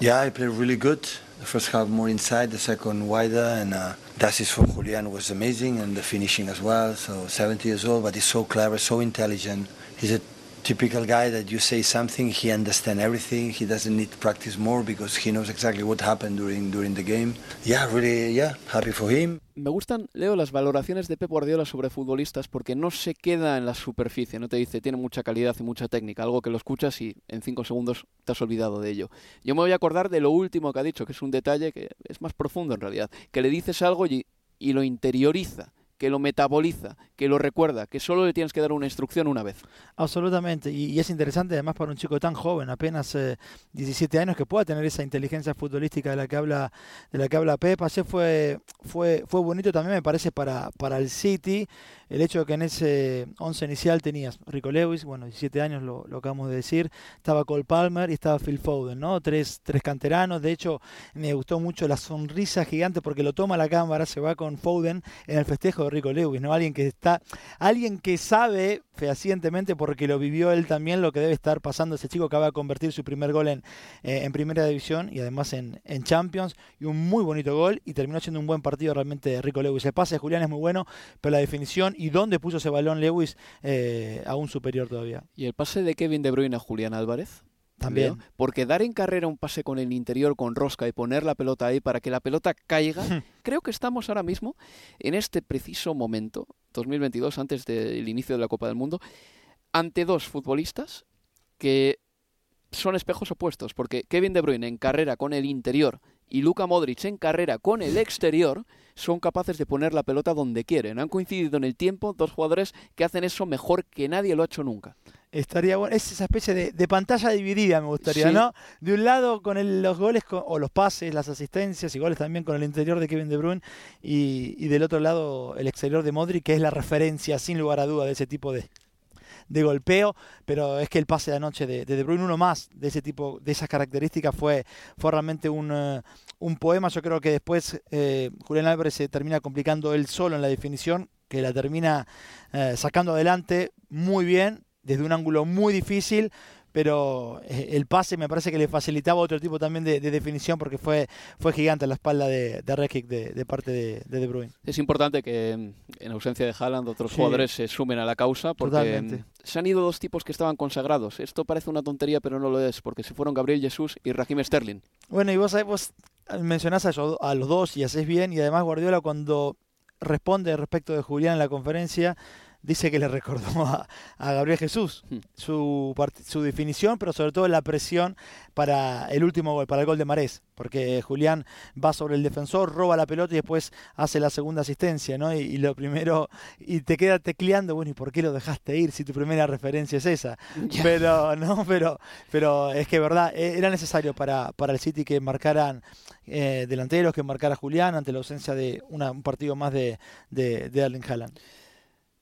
S10: Yeah, I played really good. The first half more inside, the second wider, and uh, the for Julian was amazing, and the finishing as well. So 70 years old, but he's so clever, so intelligent. He's a typical guy that you say something, he understands everything. He doesn't need to practice more because he knows exactly what happened during during the game. Yeah, really, yeah, happy for him.
S1: Me gustan, Leo, las valoraciones de Pep Guardiola sobre futbolistas porque no se queda en la superficie, no te dice tiene mucha calidad y mucha técnica, algo que lo escuchas y en cinco segundos te has olvidado de ello. Yo me voy a acordar de lo último que ha dicho, que es un detalle que es más profundo en realidad, que le dices algo y, y lo interioriza que lo metaboliza, que lo recuerda, que solo le tienes que dar una instrucción una vez.
S2: Absolutamente, y, es interesante además para un chico tan joven, apenas 17 eh, años, que pueda tener esa inteligencia futbolística de la que habla, de la que habla Pep. Fue, fue, fue bonito también, me parece, para, para el City el hecho de que en ese 11 inicial tenías Rico Lewis, bueno, 17 años lo, acabamos de decir, estaba Cole Palmer y estaba Phil Foden, ¿no? Tres, tres canteranos, de hecho me gustó mucho la sonrisa gigante porque lo toma la cámara, se va con Foden en el festejo de Rico Lewis, ¿no? Alguien que está, alguien que sabe fehacientemente porque lo vivió él también, lo que debe estar pasando ese chico que acaba de convertir su primer gol en, eh, en primera división y además en, en, Champions. Y un muy bonito gol y terminó siendo un buen partido realmente Rico Lewis. El pase de Julián es muy bueno, pero la definición y dónde puso ese balón Lewis eh, aún superior todavía.
S1: ¿Y el pase de Kevin De Bruyne a Julián Álvarez?
S2: También.
S1: Porque dar en carrera un pase con el interior, con rosca y poner la pelota ahí para que la pelota caiga, creo que estamos ahora mismo, en este preciso momento, 2022, antes del inicio de la Copa del Mundo, ante dos futbolistas que son espejos opuestos, porque Kevin De Bruyne en carrera con el interior y Luka Modric en carrera con el exterior son capaces de poner la pelota donde quieren. Han coincidido en el tiempo dos jugadores que hacen eso mejor que nadie lo ha hecho nunca.
S2: Estaría bueno, es esa especie de, pantalla dividida, me gustaría, ¿no? De un lado con los goles o los pases, las asistencias y goles también con el interior de Kevin De Bruyne y, del otro lado el exterior de Modric, que es la referencia sin lugar a duda de ese tipo de, de golpeo, pero es que el pase de anoche de, de, Bruyne, uno más de ese tipo, de esas características, fue, fue realmente un, eh, un poema. Yo creo que después eh, Julián Álvarez se termina complicando él solo en la definición, que la termina eh, sacando adelante muy bien desde un ángulo muy difícil, pero eh, el pase me parece que le facilitaba otro tipo también de, definición porque fue, fue gigante la espalda de, de de, parte de, de, Bruyne.
S1: Es importante que en ausencia de Haaland otros jugadores se sumen a la causa porque mm, se han ido dos tipos que estaban consagrados. Esto parece una tontería pero no lo es porque se fueron Gabriel Jesús y Raheem Sterling.
S2: Bueno, y vos, vos mencionás a, a los dos y haces bien y además Guardiola cuando responde respecto de Julián en la conferencia dice que le recordó a, Gabriel Jesús hmm. su, su definición, pero sobre todo la presión para el último gol, para el gol de Marés, porque Julián va sobre el defensor, roba la pelota y después hace la segunda asistencia, ¿no? Y, lo primero, y te queda tecleando, bueno, ¿y por qué lo dejaste ir si tu primera referencia es esa? Pero, no, pero, pero es que verdad, e, era necesario para, para el City que marcaran eh, delanteros, que marcara Julián ante la ausencia de un partido más de, de, de Erling Haaland.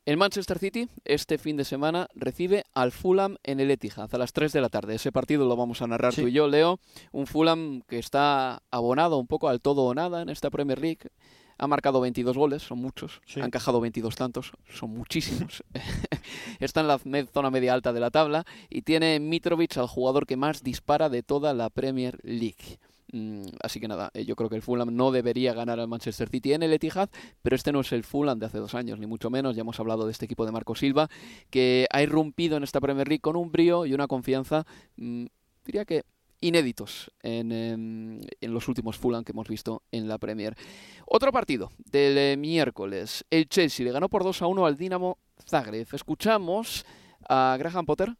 S1: El Manchester City este fin de semana recibe al Fulham en el Etihad a las 3 de la tarde. Ese partido lo vamos a narrar tú y yo, Leo. Un Fulham que está abonado un poco al todo o nada en esta Premier League. Ha marcado 22 goles, son muchos. Ha encajado 22 tantos, son muchísimos. está en la zona media alta de la tabla y tiene Mitrovic al jugador que más dispara de toda la Premier League. Mm, así que nada, eh, yo creo que el Fulham no debería ganar al Manchester City en el Etihad, pero este no es el Fulham de hace dos años, ni mucho menos. Ya hemos hablado de este equipo de Marco Silva, que ha irrumpido en esta Premier League con un brío y una confianza, mm, diría que inéditos en, em, en, los últimos Fulham que hemos visto en la Premier. Otro partido del eh, miércoles. El Chelsea le ganó por 2 a 1 al Dinamo Zagreb. Escuchamos a Graham Potter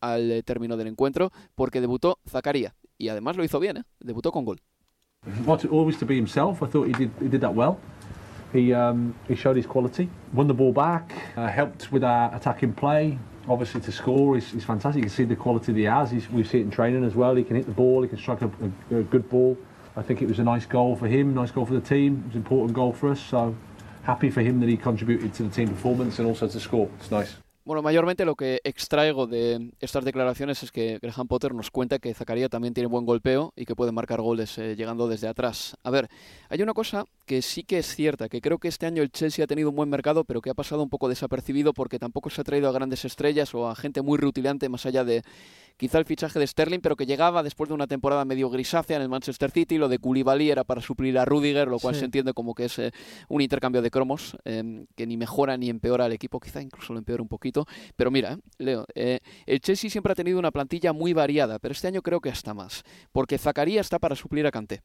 S1: al eh, término del encuentro porque debutó Zakaria y además lo hizo bien, ¿eh? debutó con gol.
S11: Always to be himself. I thought he did he did that well. He um, he showed his quality, won the ball back, uh, helped with our attacking play. Obviously, to score is, is fantastic. You can see the quality that he has. He's, we see it in training as well. He can hit the ball. He can strike a, a, a good ball. I think it was a nice goal for him, nice goal for the team. It was an important goal for us. So happy for him that he contributed to the team performance and also to score. It's nice.
S1: Bueno, mayormente lo que extraigo de estas declaraciones es que Graham Potter nos cuenta que Zacarías también tiene buen golpeo y que puede marcar goles eh, llegando desde atrás. A ver, hay una cosa que sí que es cierta, que creo que este año el Chelsea ha tenido un buen mercado, pero que ha pasado un poco desapercibido porque tampoco se ha traído a grandes estrellas o a gente muy rutilante más allá de quizá el fichaje de Sterling, pero que llegaba después de una temporada medio grisácea en el Manchester City. Lo de Koulibaly era para suplir a Rudiger, lo cual se entiende como que es eh, un intercambio de cromos em, que ni mejora ni empeora al equipo, quizá incluso lo empeora un poquito. Pero mira, eh, Leo, eh, el Chelsea siempre ha tenido una plantilla muy variada, pero este año creo que hasta más, porque Zacarías está para suplir a Kanté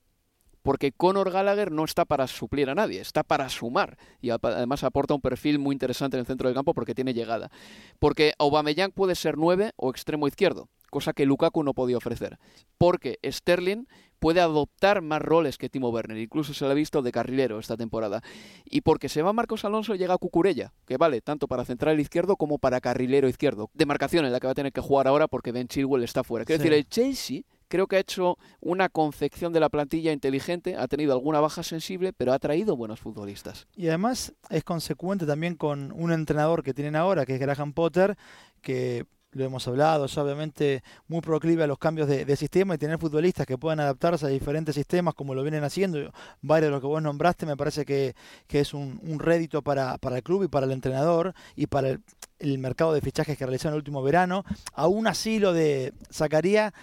S1: porque Conor Gallagher no está para suplir a nadie, está para sumar y además aporta un perfil muy interesante en el centro del campo porque tiene llegada. Porque Aubameyang puede ser nueve o extremo izquierdo, cosa que Lukaku no podía ofrecer. Porque Sterling puede adoptar más roles que Timo Werner, incluso se lo ha visto de carrilero esta temporada. Y porque se va Marcos Alonso, llega Cucurella, que vale tanto para central izquierdo como para carrilero izquierdo. De marcación en la que va a tener que jugar ahora porque Ben Chilwell está fuera. Quiero decir, el Chelsea creo que ha hecho una confección de la plantilla inteligente, ha tenido alguna baja sensible, pero ha traído buenos futbolistas.
S2: Y además es consecuente también con un entrenador que tienen ahora, que es Graham Potter, que lo hemos hablado, es obviamente muy proclive a los cambios de, sistema y tener futbolistas que puedan adaptarse a diferentes sistemas como lo vienen haciendo, varios de los que vos nombraste, me parece que, es un, rédito para, para, el club y para el entrenador y para el, mercado de fichajes que realizó en el último verano. Aún así lo de Zacarías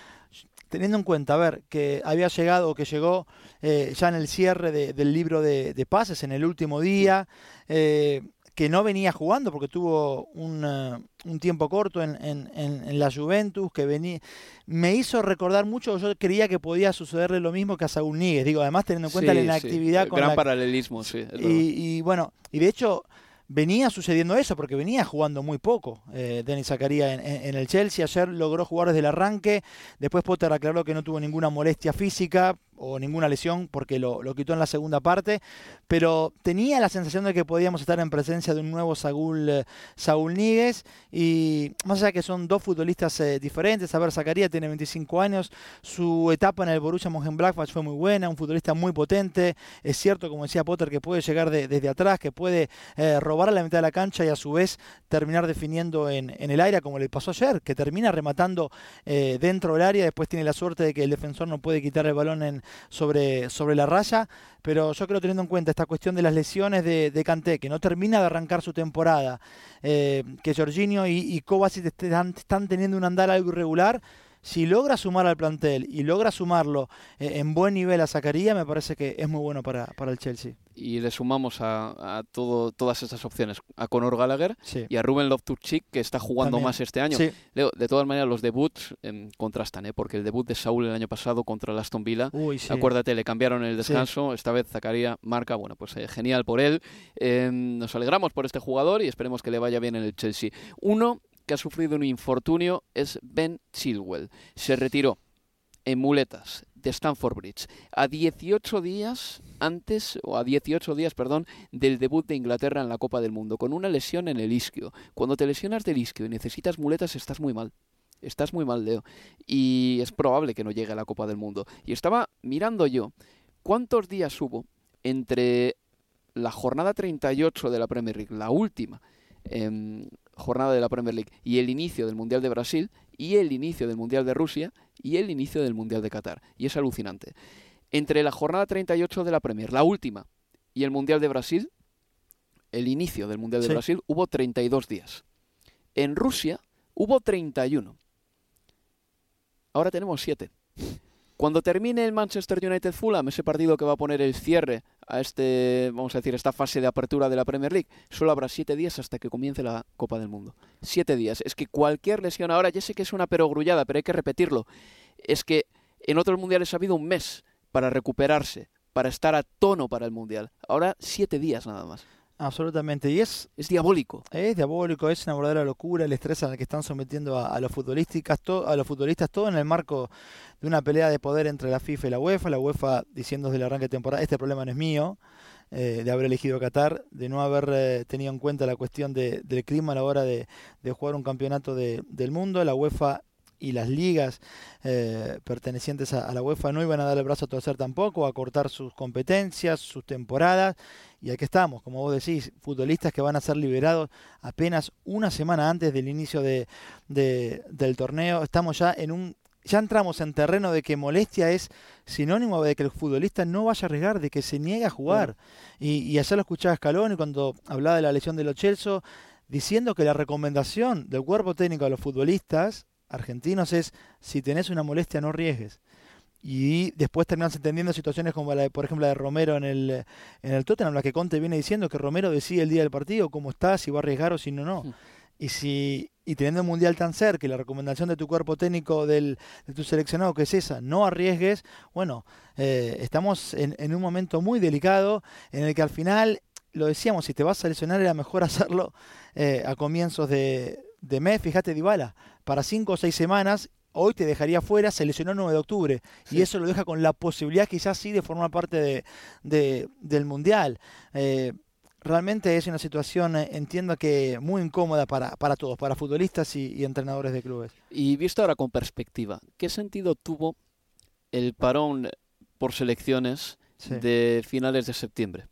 S2: teniendo en cuenta, a ver, que había llegado o que llegó eh, ya en el cierre del libro de, pases, en el último día, eh, que no venía jugando porque tuvo un, eh, tiempo corto en, en, la Juventus, que venía, me hizo recordar mucho, yo creía que podía sucederle lo mismo que a Saúl Níguez, digo, además teniendo en cuenta la inactividad
S1: con Gran paralelismo, sí.
S2: Y, y, bueno, y de hecho venía sucediendo eso, porque venía jugando muy poco eh, Denis Zakaria en, el Chelsea. Ayer logró jugar desde el arranque. Después Potter aclaró que no tuvo ninguna molestia física o ninguna lesión porque lo, quitó en la segunda parte. Pero tenía la sensación de que podíamos estar en presencia de un nuevo Saúl, eh, Saúl Níguez. Y más allá que son dos futbolistas eh, diferentes. A ver, Zakaria tiene 25 años. Su etapa en el Borussia Mönchengladbach fue muy buena. Un futbolista muy potente. Es cierto, como decía Potter, que puede llegar desde atrás, que puede robar a la mitad de la cancha y a su vez terminar definiendo en, el aire, como le pasó ayer, que termina rematando eh, dentro del área, después tiene la suerte de que el defensor no puede quitar el balón en, sobre, sobre la raya, pero yo creo teniendo en cuenta esta cuestión de las lesiones de, de que no termina de arrancar su temporada, eh, que Jorginho y, y Kovacic están teniendo un andar algo irregular, si logra sumar al plantel y logra sumarlo eh, en buen nivel a Zacarías, me parece que es muy bueno para, el Chelsea.
S1: Y le sumamos a, todo, todas estas opciones, a Conor Gallagher y a Ruben Loftus-Cheek, que está jugando más este año. de todas maneras, los debuts em, contrastan, ¿eh? porque el debut de Saúl el año pasado contra el Aston Villa, acuérdate, le cambiaron el descanso, esta vez Zacarías marca, bueno, pues eh, genial por él. Em, nos alegramos por este jugador y esperemos que le vaya bien en el Chelsea. Uno que ha sufrido un infortunio es Ben Chilwell. Se retiró en muletas de Stamford Bridge a 18 días antes o a 18 días, perdón, del debut de Inglaterra en la Copa del Mundo con una lesión en el isquio. Cuando te lesionas del isquio y necesitas muletas estás muy mal. Estás muy mal, Leo. Y es probable que no llegue a la Copa del Mundo. Y estaba mirando yo cuántos días hubo entre la jornada 38 de la Premier League, la última, em, jornada de la Premier League y el inicio del Mundial de Brasil y el inicio del Mundial de Rusia y el inicio del Mundial de Qatar. Y es alucinante. Entre la jornada 38 de la Premier, la última, y el Mundial de Brasil, el inicio del Mundial de Brasil, hubo 32 días. En Rusia hubo 31. Ahora tenemos 7. Cuando termine el Manchester United Fulham, ese partido que va a poner el cierre a este, vamos a decir, esta fase de apertura de la Premier League, solo habrá siete días hasta que comience la Copa del Mundo. Siete días. Es que cualquier lesión ahora, ya sé que es una perogrullada, pero hay que repetirlo. Es que en otros mundiales ha habido un mes para recuperarse, para estar a tono para el mundial. Ahora siete días nada más.
S2: Absolutamente, y es...
S1: Es diabólico.
S2: Es diabólico, es una verdadera locura el estrés al que están sometiendo a, los futbolistas, a los futbolistas, todo en el marco de una pelea de poder entre la FIFA y la UEFA, la UEFA diciendo desde el arranque de temporada, este problema no es mío, eh, de haber elegido Qatar, de no haber eh, tenido en cuenta la cuestión del clima a la hora de, jugar un campeonato del mundo, la UEFA y las ligas eh, pertenecientes a, la UEFA no iban a dar el brazo a torcer tampoco, a cortar sus competencias, sus temporadas. Y aquí estamos, como vos decís, futbolistas que van a ser liberados apenas una semana antes del inicio de, del torneo. Estamos ya en un ya entramos en terreno de que molestia es sinónimo de que el futbolista no vaya a arriesgar, de que se niegue a jugar. Y, y ayer lo escuchaba Scaloni cuando hablaba de la lesión de los Chelsea, diciendo que la recomendación del cuerpo técnico a los futbolistas argentinos es, si tenés una molestia, no arriesgues. Y después terminas entendiendo situaciones como la de, por ejemplo, la de Romero en el, en el Tottenham, la que Conte viene diciendo que Romero decide el día del partido cómo está, si va a arriesgar o si no, no. Y si y teniendo el mundial tan cerca y la recomendación de tu cuerpo técnico del, de tu seleccionado que es esa, no arriesgues, bueno, eh, estamos en, en, un momento muy delicado en el que al final, lo decíamos, si te vas a seleccionar era mejor hacerlo eh, a comienzos de, de mes, fíjate Dybala, para cinco o seis semanas, hoy te dejaría fuera, se lesionó el 9 de octubre, y eso lo deja con la posibilidad quizás sí de formar parte de, del Mundial. Eh, realmente es una situación, eh, entiendo que muy incómoda para, para todos, para futbolistas y, entrenadores de clubes.
S1: Y visto ahora con perspectiva, ¿qué sentido tuvo el parón por selecciones de finales de septiembre?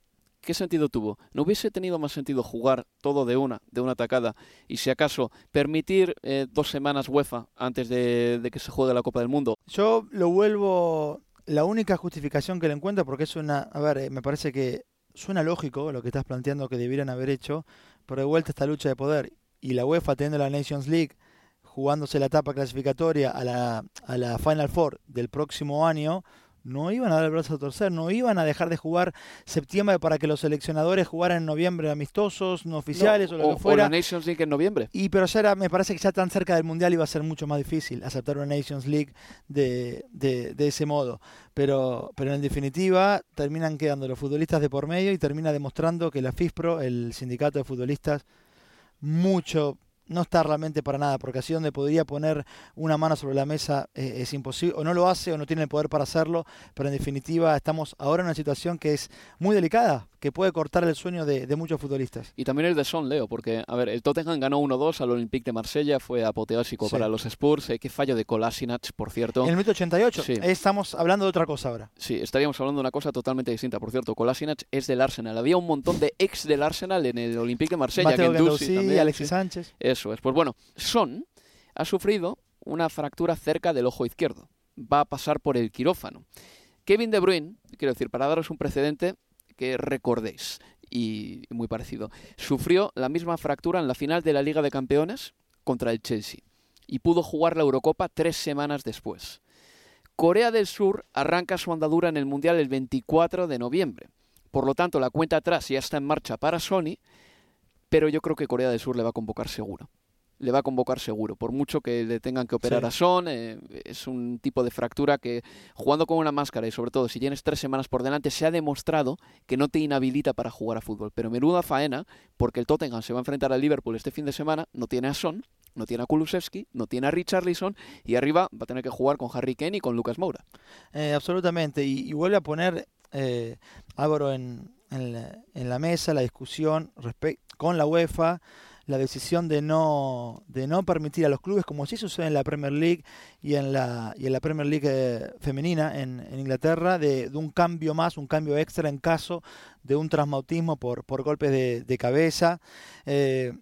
S1: ¿Qué sentido tuvo? ¿No hubiese tenido más sentido jugar todo de una, de una atacada, y si acaso permitir eh, dos semanas UEFA antes de, de que se juegue la Copa del Mundo?
S2: Yo lo vuelvo la única justificación que le encuentro, porque es una, a ver, eh, me parece que suena lógico lo que estás planteando que debieran haber hecho, pero de vuelta esta lucha de poder y la UEFA teniendo la Nations League jugándose la etapa clasificatoria a la, a la Final Four del próximo año, no iban a dar el brazo a torcer, no iban a dejar de jugar septiembre para que los seleccionadores jugaran en noviembre amistosos, no oficiales o lo que fuera.
S1: O la Nations League en noviembre.
S2: Y pero ya era, me parece que ya tan cerca del Mundial iba a ser mucho más difícil aceptar una Nations League de, de, de ese modo. Pero, pero en definitiva terminan quedando los futbolistas de por medio y termina demostrando que la FISPRO, el sindicato de futbolistas, mucho no está realmente para nada, porque así donde podría poner una mano sobre la mesa eh, es imposible, o no lo hace o no tiene el poder para hacerlo, pero en definitiva estamos ahora en una situación que es muy delicada, que puede cortar el sueño de, de muchos futbolistas.
S1: Y también el de Son, Leo, porque, a ver, el Tottenham ganó 1-2 al Olympique de Marsella, fue apoteósico
S2: Sí.
S1: para los Spurs, eh, qué fallo de Kolasinac, por cierto.
S2: En el minuto 88,
S1: Sí.
S2: estamos hablando de otra cosa ahora.
S1: Sí, estaríamos hablando de una cosa totalmente distinta. Por cierto, Kolasinac es del Arsenal. Había un montón de ex del Arsenal en el Olympique de Marsella.
S2: Mateo
S1: Guendouzi, también,
S2: Alexis
S1: sí.
S2: Sánchez.
S1: Eso es. Pues bueno, Son ha sufrido una fractura cerca del ojo izquierdo. Va a pasar por el quirófano. Kevin De Bruyne, quiero decir, para daros un precedente que recordéis, y muy parecido, sufrió la misma fractura en la final de la Liga de Campeones contra el Chelsea y pudo jugar la Eurocopa tres semanas después. Corea del Sur arranca su andadura en el Mundial el 24 de noviembre. Por lo tanto, la cuenta atrás ya está en marcha para Sony, pero yo creo que Corea del Sur le va a convocar seguro. Le va a convocar seguro, por mucho que le tengan que operar
S2: Sí.
S1: a Son, eh, es un tipo de fractura que jugando con una máscara y sobre todo si tienes tres semanas por delante se ha demostrado que no te inhabilita para jugar a fútbol. Pero menuda faena, porque el Tottenham se va a enfrentar al Liverpool este fin de semana, no tiene a Son, no tiene a Kulusevski, no tiene a Richarlison y arriba va a tener que jugar con Harry Kane y con Lucas Moura.
S2: Eh, absolutamente, y, y vuelve a poner eh, Álvaro en, en la, en la mesa la discusión respe- con la UEFA, la decisión de no, de no permitir a los clubes, como sí sucede en la Premier League y en la, y en la Premier League eh, femenina en, en Inglaterra, de, un cambio más, un cambio extra en caso de un traumatismo por, por golpes de, de cabeza. Eh,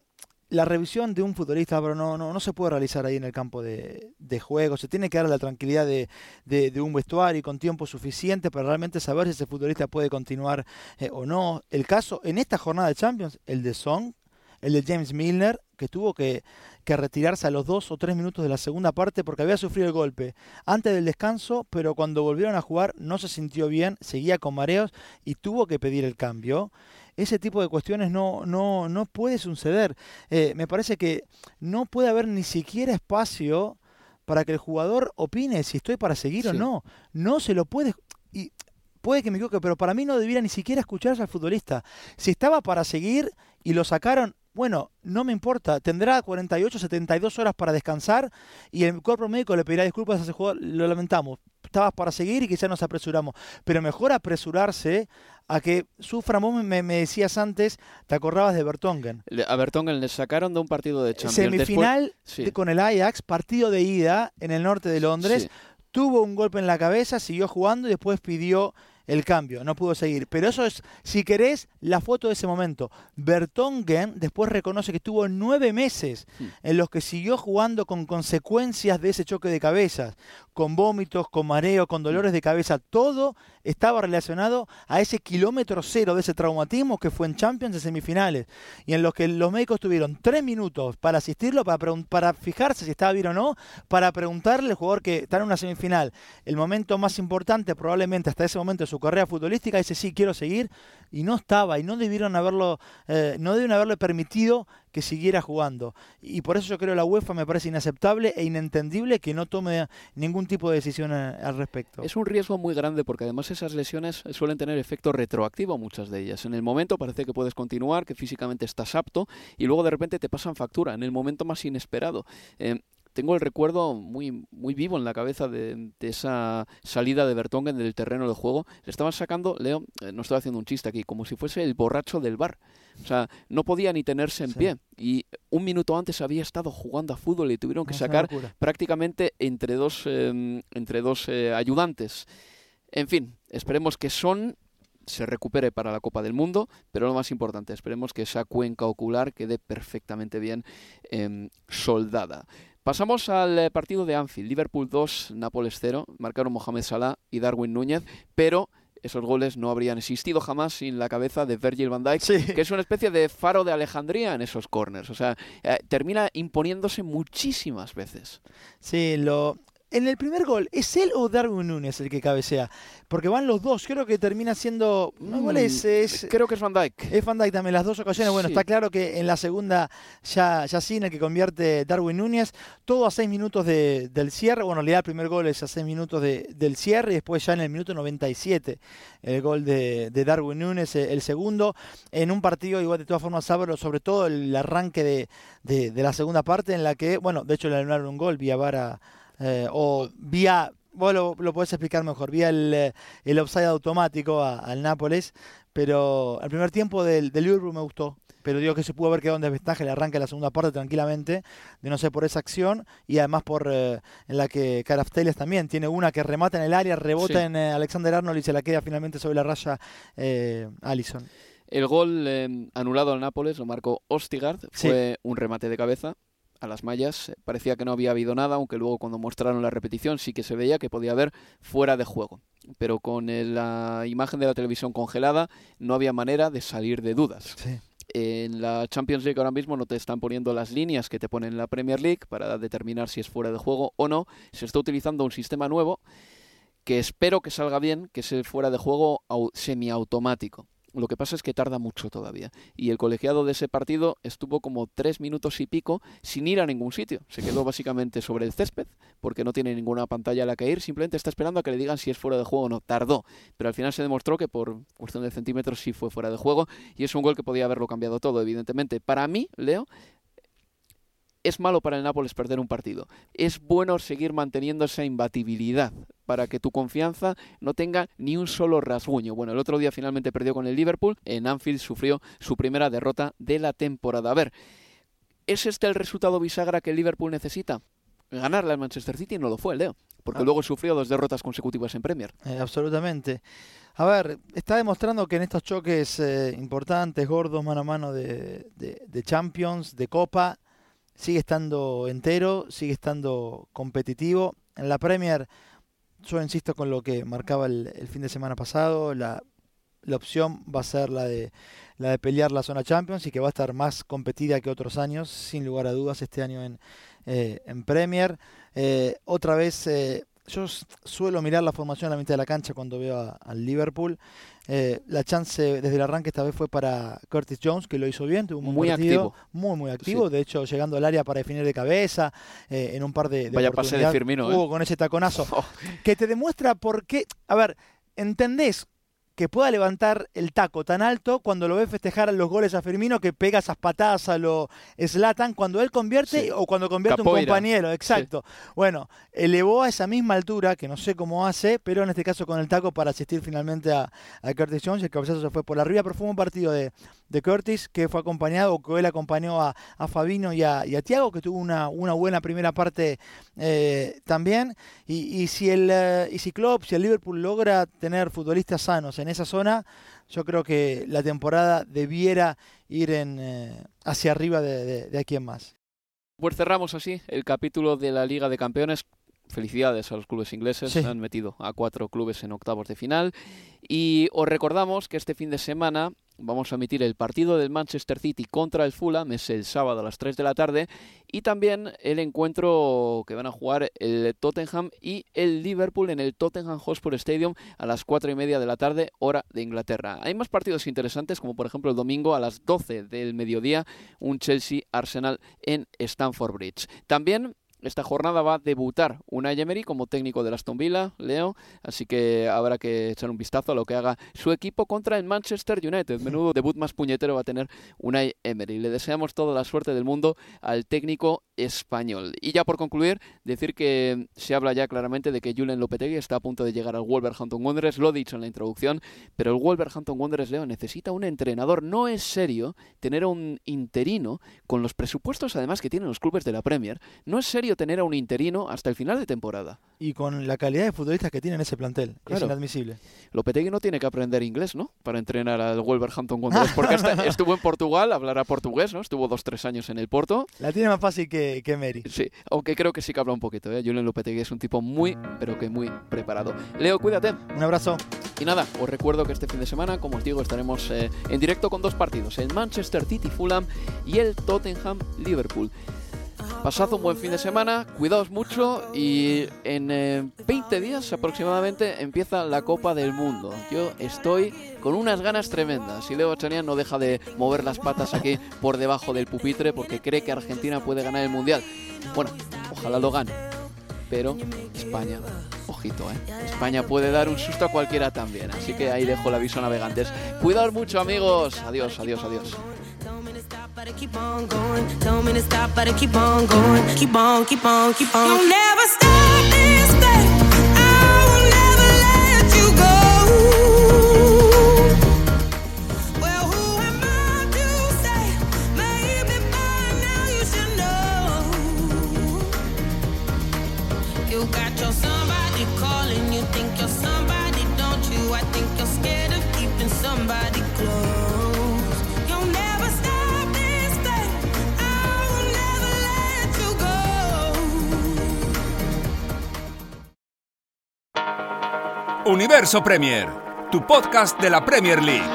S2: la revisión de un futbolista Álvaro, no, no, no se puede realizar ahí en el campo de, de juego, se tiene que dar la tranquilidad de, de, un vestuario con tiempo suficiente para realmente saber si ese futbolista puede continuar eh, o no. El caso en esta jornada de Champions, el de Song, el de James Milner, que tuvo que, que retirarse a los dos o tres minutos de la segunda parte porque había sufrido el golpe antes del descanso, pero cuando volvieron a jugar no se sintió bien, seguía con mareos y tuvo que pedir el cambio. Ese tipo de cuestiones no, no, no puede suceder. Eh, me parece que no puede haber ni siquiera espacio para que el jugador opine si estoy para seguir o no. No se lo puede. Y puede que me equivoque, pero para mí no debiera ni siquiera escucharse al futbolista. Si estaba para seguir y lo sacaron, bueno, no me importa. Tendrá 48, 72 horas para descansar y el cuerpo médico le pedirá disculpas a ese jugador. Lo lamentamos. Estabas para seguir y quizás nos apresuramos. Pero mejor apresurarse a que sufran. Vos me, me decías antes, te acordabas de Bertongen.
S1: A Bertongen le sacaron de un partido de Champions.
S2: Semifinal
S1: Después- sí.
S2: de- con el Ajax, partido de ida en el norte de Londres.
S1: Sí.
S2: Tuvo un golpe en la cabeza, siguió jugando y después pidió el cambio. No pudo seguir. Pero eso es, si querés, la foto de ese momento. Bertongen después reconoce que tuvo nueve meses
S1: Hmm.
S2: en los que siguió jugando con consecuencias de ese choque de cabezas, con vómitos, con mareo, con dolores de cabeza. Todo estaba relacionado a ese kilómetro cero de ese traumatismo que fue en Champions de semifinales y en los que los médicos tuvieron tres minutos para asistirlo, para, para fijarse si estaba bien o no, para preguntarle al jugador que está en una semifinal, el momento más importante probablemente hasta ese momento de su carrera futbolística, dice sí, quiero seguir, y no estaba, y no debieron haberlo, eh, no debieron haberle permitido que siguiera jugando. Y por eso yo creo que la UEFA me parece inaceptable e inentendible que no tome ningún tipo de decisión al respecto.
S1: Es un riesgo muy grande porque además esas lesiones suelen tener efecto retroactivo muchas de ellas. En el momento parece que puedes continuar, que físicamente estás apto y luego de repente te pasan factura en el momento más inesperado. Eh, tengo el recuerdo muy, muy vivo en la cabeza de, de esa salida de Bertongen del terreno de juego. Le estaban sacando, Leo, eh, no estoy haciendo un chiste aquí, como si fuese el borracho del bar. O sea, no podía ni tenerse en
S2: Sí.
S1: pie. Y un minuto antes había estado jugando a fútbol y tuvieron que
S2: una
S1: sacar prácticamente entre dos, eh, entre dos eh, ayudantes. En fin, esperemos que Son se recupere para la Copa del Mundo, pero lo más importante, esperemos que esa cuenca ocular quede perfectamente bien em, soldada. Pasamos al eh, partido de Anfield. Liverpool 2, Nápoles 0. Marcaron Mohamed Salah y Darwin Núñez, pero esos goles no habrían existido jamás sin la cabeza de Virgil van Dijk, que es una especie de faro de Alejandría en esos corners. O sea, eh, termina imponiéndose muchísimas veces.
S2: Sí, lo, en el primer gol, ¿es él o Darwin Núñez el que cabecea? Porque van los dos, creo que termina siendo... No, igual es,
S1: mm, creo que es Van Dijk.
S2: Es Van Dijk también, las dos ocasiones. Bueno, está claro que en la segunda ya, ya sí, en el que convierte Darwin Núñez, todo a seis minutos del cierre. Bueno, en realidad el primer gol es a seis minutos del cierre y después ya en el minuto 97 el gol de, Darwin Núñez, el segundo. En un partido igual de todas formas, Sábado, sobre todo el arranque de, de, la segunda parte en la que, bueno, de hecho le anularon un gol vía vara eh, o vía, vos lo, lo, podés explicar mejor, vía el, eh, el offside automático al Nápoles, pero el primer tiempo del, del, Liverpool me gustó. Pero digo que se pudo haber quedado en desventaja el arranque de la segunda parte tranquilamente, de no ser por esa acción, y además por eh, en la que Carafteles también tiene una que remata en el área, rebota en Alexander Arnold y se la queda finalmente sobre la raya Allison.
S1: El gol anulado al Nápoles lo marcó Ostigard, fue un remate de cabeza a las mallas. Parecía que no había habido nada, aunque luego cuando mostraron la repetición sí que se veía que podía haber fuera de juego. Pero con la imagen de la televisión congelada no había manera de salir de dudas. En la Champions League ahora mismo no te están poniendo las líneas que te ponen en la Premier League para determinar si es fuera de juego o no. Se está utilizando un sistema nuevo que espero que salga bien, que es el fuera de juego semiautomático. Lo que pasa es que tarda mucho todavía. Y el colegiado de ese partido estuvo como tres minutos y pico sin ir a ningún sitio. Se quedó básicamente sobre el césped porque no tiene ninguna pantalla a la que ir. Simplemente está esperando a que le digan si es fuera de juego o no. Tardó. Pero al final se demostró que por cuestión de centímetros sí fue fuera de juego. Y es un gol que podía haberlo cambiado todo, evidentemente. Para mí, Leo, es malo para el Nápoles perder un partido. Es bueno seguir manteniendo esa imbatibilidad para que tu confianza no tenga ni un solo rasguño. Bueno, el otro día finalmente perdió con el Liverpool. En Anfield sufrió su primera derrota de la temporada. A ver, ¿es este el resultado bisagra que el Liverpool necesita? Ganarle al Manchester City no lo fue, Leo, porque ah. luego sufrió dos derrotas consecutivas en Premier.
S2: Eh, absolutamente. A ver, está demostrando que en estos choques eh, importantes, gordos, mano a mano de Champions, de Copa, sigue estando entero, sigue estando competitivo. En la Premier, yo insisto con lo que marcaba el, fin de semana pasado, la, opción va a ser la de, la de pelear la zona Champions y que va a estar más competida que otros años, sin lugar a dudas, este año en, eh, en Premier. Eh, otra vez, eh, yo suelo mirar la formación a la mitad de la cancha cuando veo al Liverpool. Eh, la chance desde el arranque esta vez fue para Curtis Jones, que lo hizo bien, tuvo un
S1: muy activo.
S2: muy muy activo, de hecho llegando al área para definir de cabeza, eh, en un par de, de
S1: Vaya pase de Firmino,
S2: ¿eh? con ese taconazo, oh. que te demuestra por qué, a ver, entendés que pueda levantar el taco tan alto cuando lo ve festejar los goles a Firmino, que pega esas patadas a lo Slatan cuando él convierte o cuando convierte un compañero. Exacto. Bueno, elevó a esa misma altura, que no sé cómo hace, pero en este caso con el taco para asistir finalmente a, a Curtis Jones. El cabezazo se fue por arriba, pero fue un partido de, de Curtis que fue acompañado, que él acompañó a, a Fabino y a, y a Tiago, que tuvo una, una buena primera parte eh, también. Y, y, si el, eh, y si Klopp, si el Liverpool logra tener futbolistas sanos en en esa zona, yo creo que la temporada debiera ir en, eh, hacia arriba de, de, aquí en más.
S1: Pues cerramos así el capítulo de la Liga de Campeones felicidades a los clubes ingleses, se han metido a cuatro clubes en octavos de final. Y os recordamos que este fin de semana vamos a emitir el partido del Manchester City contra el Fulham, es el sábado a las 3 de la tarde, y también el encuentro que van a jugar el Tottenham y el Liverpool en el Tottenham Hotspur Stadium a las 4 y media de la tarde, hora de Inglaterra. Hay más partidos interesantes, como por ejemplo el domingo a las 12 del mediodía, un Chelsea-Arsenal en Stamford Bridge. También esta jornada va a debutar Unai Emery como técnico de Aston Villa, Leo, así que habrá que echar un vistazo a lo que haga su equipo contra el Manchester United. Menudo debut más puñetero va a tener Unai Emery. Le deseamos toda la suerte del mundo al técnico español. Y ya por concluir, decir que se habla ya claramente de que Julen Lopetegui está a punto de llegar al Wolverhampton Wanderers, lo he dicho en la introducción, pero el Wolverhampton Wanderers, Leo, necesita un entrenador. No es serio tener un interino con los presupuestos además que tienen los clubes de la Premier. No es serio tener a un interino hasta el final de temporada.
S2: y con la calidad de futbolistas que tiene en ese plantel. Es inadmisible.
S1: Lopetegui no tiene que aprender inglés, ¿no? Para entrenar al Wolverhampton Wanderers, porque hasta estuvo en Portugal, hablará portugués, ¿no? Estuvo dos, tres años en el Porto.
S2: La tiene más fácil que, que Meri.
S1: Sí, aunque creo que sí que habla un poquito, ¿eh? Julen Lopetegui es un tipo muy, pero que muy preparado. Leo, cuídate.
S2: Un abrazo.
S1: Y nada, os recuerdo que este fin de semana, como os digo, estaremos eh, en directo con dos partidos, el Manchester City Fulham y el Tottenham Liverpool. Pasad un buen fin de semana, cuidaos mucho y en eh, 20 días aproximadamente empieza la Copa del Mundo. Yo estoy con unas ganas tremendas y Leo Bachanian no deja de mover las patas aquí por debajo del pupitre porque cree que Argentina puede ganar el Mundial. Bueno, ojalá lo gane, pero España, ojito, ¿eh? España puede dar un susto a cualquiera también, así que ahí dejo el aviso navegantes. Cuidaos mucho amigos, adiós, adiós, adiós.
S12: But I keep on going. Tell me to stop, but I keep on going. Keep on, keep on, keep on. You'll never stop this thing.
S4: Universo Premier, tu podcast de la Premier League.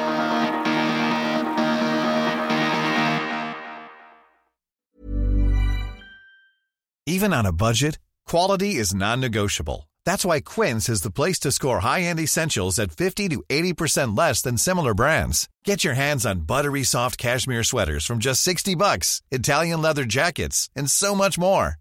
S13: Even on a budget, quality is non-negotiable. That's why Quince is the place to score high-end essentials at 50 to 80% less than similar brands. Get your hands on buttery soft cashmere sweaters from just 60 bucks, Italian leather jackets, and so much more.